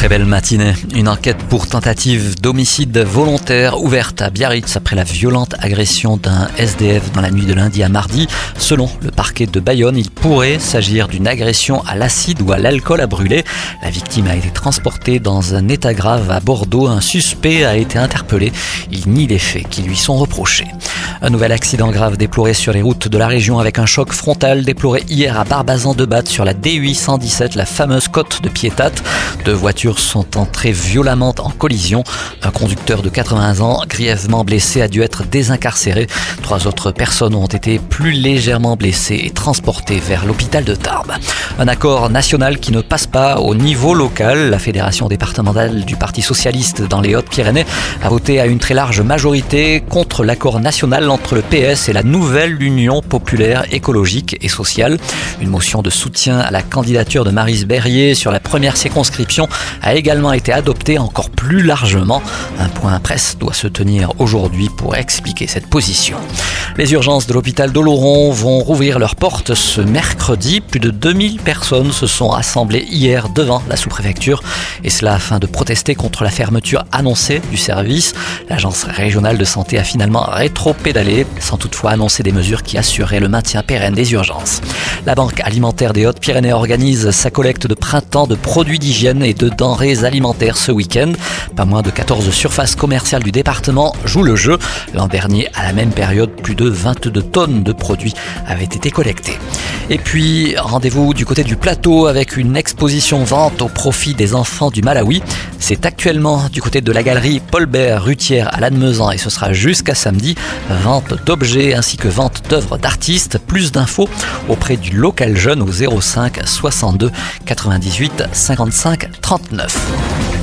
Très belle matinée. Une enquête pour tentative d'homicide volontaire ouverte à Biarritz après la violente agression d'un SDF dans la nuit de lundi à mardi. Selon le parquet de Bayonne, il pourrait s'agir d'une agression à l'acide ou à l'alcool à brûler. La victime a été transportée dans un état grave à Bordeaux. Un suspect a été interpellé. Il nie les faits qui lui sont reprochés. Un nouvel accident grave déploré sur les routes de la région avec un choc frontal déploré hier à Barbazan-de-Batte sur la D817, la fameuse côte de Piétate. Deux voitures sont entrées violemment en collision. Un conducteur de 80 ans, grièvement blessé, a dû être désincarcéré. Trois autres personnes ont été plus légèrement blessées et transportées vers l'hôpital de Tarbes. Un accord national qui ne passe pas au niveau local. La fédération départementale du Parti socialiste dans les Hautes-Pyrénées a voté à une très large majorité contre l'accord national entre le PS et la nouvelle Union populaire écologique et sociale. Une motion de soutien à la candidature de Marise Berrier sur la première circonscription a également été adoptée encore plus largement. Un point presse doit se tenir aujourd'hui pour expliquer cette position. Les urgences de l'hôpital d'Oloron vont rouvrir leurs portes ce mercredi. Plus de 2000 personnes se sont rassemblées hier devant la sous-préfecture et cela afin de protester contre la fermeture annoncée du service. L'agence régionale de santé a finalement rétro-pédalé sans toutefois annoncer des mesures qui assuraient le maintien pérenne des urgences. La Banque alimentaire des Hautes-Pyrénées organise sa collecte de printemps de produits d'hygiène et de denrées alimentaires ce week-end. Pas moins de 14 surfaces commerciales du département jouent le jeu. L'an dernier, à la même période, plus de 22 tonnes de produits avaient été collectés. Et puis, rendez-vous du côté du plateau avec une exposition vente au profit des enfants du Malawi. C'est actuellement du côté de la galerie Paul Bert Rutière à Lannemezan et ce sera jusqu'à samedi. Vente d'objets ainsi que vente d'œuvres d'artistes. Plus d'infos auprès du local jeune au 05 62 98 55 39.